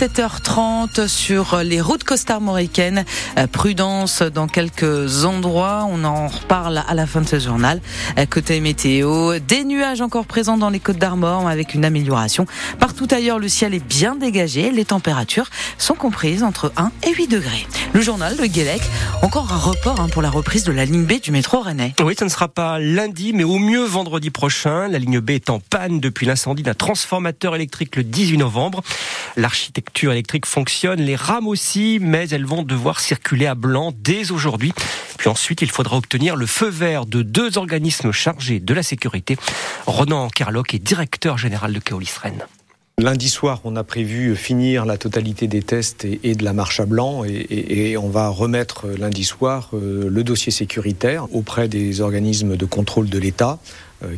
7h30 sur les routes costarmoricaines. Euh, prudence dans quelques endroits. On en reparle à la fin de ce journal. Euh, côté météo, des nuages encore présents dans les côtes d'Armor avec une amélioration. Partout ailleurs, le ciel est bien dégagé. Les températures sont comprises entre 1 et 8 degrés. Le journal de Guélec, encore un report hein, pour la reprise de la ligne B du métro rennais. Oui, ce ne sera pas lundi, mais au mieux vendredi prochain. La ligne B est en panne depuis l'incendie d'un transformateur électrique le 18 novembre. L'architecte électrique fonctionne, les rames aussi, mais elles vont devoir circuler à blanc dès aujourd'hui. Puis ensuite, il faudra obtenir le feu vert de deux organismes chargés de la sécurité. Ronan Kerlock est directeur général de Keolis Rennes. Lundi soir, on a prévu finir la totalité des tests et, de la marche à blanc et, on va remettre lundi soir euh, le dossier sécuritaire auprès des organismes de contrôle de l'État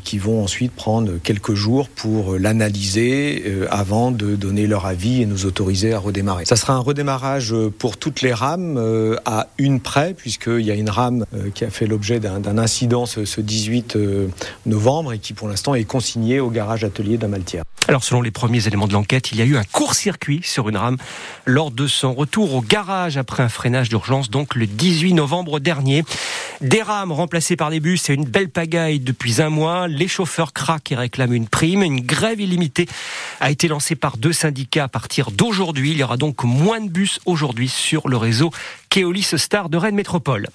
qui vont ensuite prendre quelques jours pour l'analyser euh, avant de donner leur avis et nous autoriser à redémarrer. Ça sera un redémarrage pour toutes les rames à une près, puisqu'il y a une rame qui a fait l'objet d'un incident ce 18 novembre et qui pour l'instant est consignée au garage atelier d'Amaltière. Alors selon les premiers éléments de l'enquête, il y a eu un court-circuit sur une rame lors de son retour au garage après un freinage d'urgence, donc le 18 novembre dernier. Des rames remplacées par des bus et une belle pagaille depuis un mois. Les chauffeurs craquent et réclament une prime. Une grève illimitée a été lancée par deux syndicats à partir d'aujourd'hui. Il y aura donc moins de bus aujourd'hui sur le réseau Keolis Star de Rennes Métropole.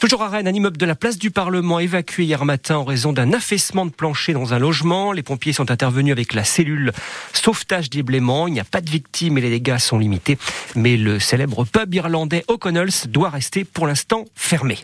Toujours à Rennes, un immeuble de la place du Parlement évacué hier matin en raison d'un affaissement de plancher dans un logement. Les pompiers sont intervenus avec la cellule sauvetage des blaiements. Il n'y a pas de victimes et les dégâts sont limités. Mais le célèbre pub irlandais O'Connell's doit rester pour l'instant fermé.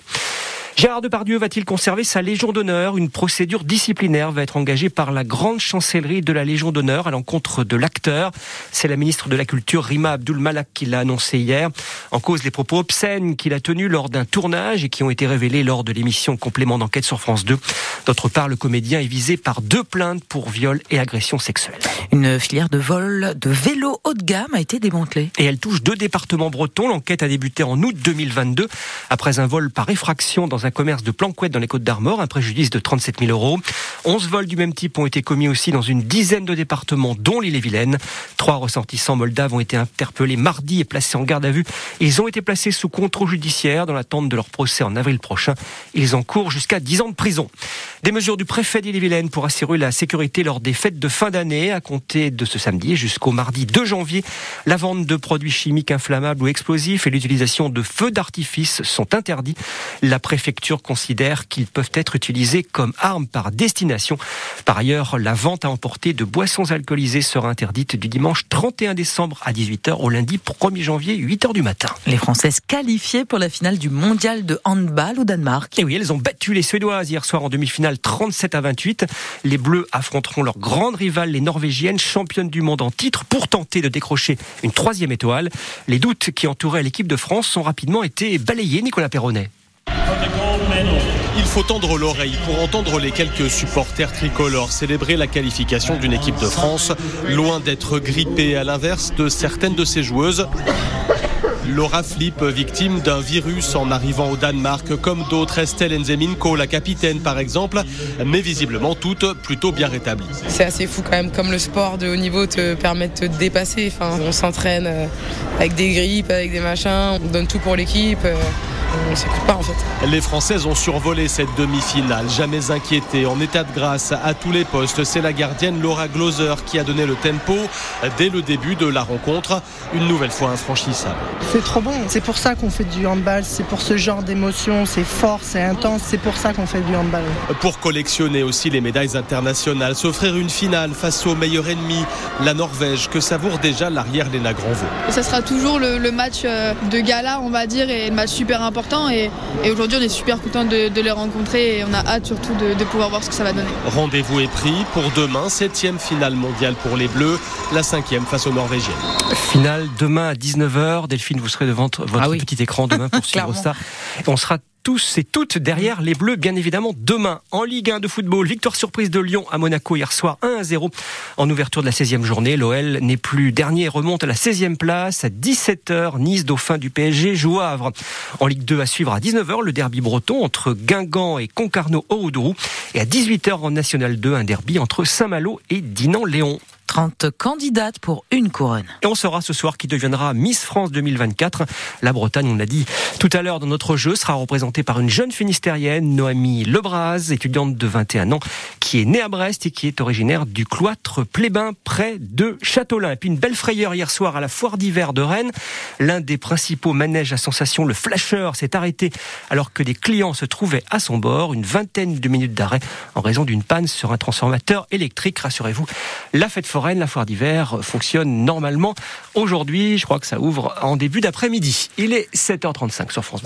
Gérard Depardieu va-t-il conserver sa Légion d'honneur? Une procédure disciplinaire va être engagée par la grande chancellerie de la Légion d'honneur à l'encontre de l'acteur. C'est la ministre de la Culture, Rima Abdul Malak, qui l'a annoncé hier. En cause les propos obscènes qu'il a tenus lors d'un tournage et qui ont été révélés lors de l'émission Complément d'enquête sur France 2. D'autre part, le comédien est visé par deux plaintes pour viol et agression sexuelle. Une filière de vol de vélos haut de gamme a été démantelée. Et elle touche deux départements bretons. L'enquête a débuté en août 2022 après un vol par effraction dans un commerce de Planquette dans les Côtes d'Armor, un préjudice de 37 000 euros. 11 vols du même type ont été commis aussi dans une dizaine de départements, dont l'île-et-Vilaine. Trois ressortissants moldaves ont été interpellés mardi et placés en garde à vue. Ils ont été placés sous contrôle judiciaire dans l'attente de leur procès en avril prochain. Ils encourent jusqu'à 10 ans de prison. Des mesures du préfet d'Ille-et-Vilaine pour assurer la sécurité lors des fêtes de fin d'année, à compter de ce samedi jusqu'au mardi 2 janvier. La vente de produits chimiques inflammables ou explosifs et l'utilisation de feux d'artifice sont interdits. La préfecture considère qu'ils peuvent être utilisés comme armes par destination. Par ailleurs, la vente à emporter de boissons alcoolisées sera interdite du dimanche 31 décembre à 18h au lundi 1er janvier 8h du matin. Les Françaises qualifiées pour la finale du mondial de handball au Danemark. Et oui, elles ont battu les Suédoises hier soir en demi-finale 37 à 28. Les Bleus affronteront leur grande rivale, les Norvégiennes, championnes du monde en titre, pour tenter de décrocher une troisième étoile. Les doutes qui entouraient l'équipe de France ont rapidement été balayés, Nicolas Perronnet. Il faut tendre l'oreille pour entendre les quelques supporters tricolores célébrer la qualification d'une équipe de France, loin d'être grippée à l'inverse de certaines de ses joueuses. Laura Flip, victime d'un virus en arrivant au Danemark, comme d'autres, Estelle Nzeminko, la capitaine par exemple, mais visiblement toutes plutôt bien rétablies. C'est assez fou quand même, comme le sport de haut niveau te permet de te dépasser. On s'entraîne euh, avec des grippes, avec des machins, on donne tout pour l'équipe. On s'écoute pas en fait. Les Françaises ont survolé cette demi-finale, jamais inquiétées, en état de grâce à tous les postes. C'est la gardienne Laura Gloser qui a donné le tempo dès le début de la rencontre, une nouvelle fois infranchissable. C'est trop bon, c'est pour ça qu'on fait du handball, c'est pour ce genre d'émotion, c'est fort, c'est intense, c'est pour ça qu'on fait du handball. Pour collectionner aussi les médailles internationales, s'offrir une finale face au meilleur ennemi, la Norvège, que savoure déjà l'arrière Léna Granvaux. Ça sera toujours le, le match euh, de gala, on va dire, et le match super important et, aujourd'hui on est super content de, les rencontrer et on a hâte surtout de, pouvoir voir ce que ça va donner. Rendez-vous est pris pour demain, septième finale mondiale pour les Bleus, la cinquième face aux Norvégiennes. Finale demain à 19h. Delphine, vous serez devant votre ah petit écran demain pour suivre ça. On sera tous et toutes derrière les Bleus, bien évidemment, demain. En Ligue 1 de football, victoire surprise de Lyon à Monaco hier soir, 1 à 0. En ouverture de la 16e journée, l'OL n'est plus dernier, remonte à la 16e place à 17h. Nice, dauphin du PSG, joue Havre. En Ligue 2 à suivre à 19h, le derby breton entre Guingamp et Concarneau Oudourou. Et à 18h en National 2, un derby entre Saint-Malo et Dinan-Léon. 30 candidates pour une couronne. Et on saura ce soir qui deviendra Miss France 2024. La Bretagne, on l'a dit tout à l'heure dans notre jeu, sera représentée par une jeune finistérienne, Noémie Lebras, étudiante de 21 ans, qui est née à Brest et qui est originaire du cloître Plébin, près de Châteaulin. Et puis une belle frayeur hier soir à la foire d'hiver de Rennes. L'un des principaux manèges à sensation, le Flasher, s'est arrêté alors que des clients se trouvaient à son bord. Une vingtaine de minutes d'arrêt en raison d'une panne sur un transformateur électrique. Rassurez-vous, la fête foraine, la foire d'hiver fonctionne normalement. Aujourd'hui, je crois que ça ouvre en début d'après-midi. Il est 7h35 sur France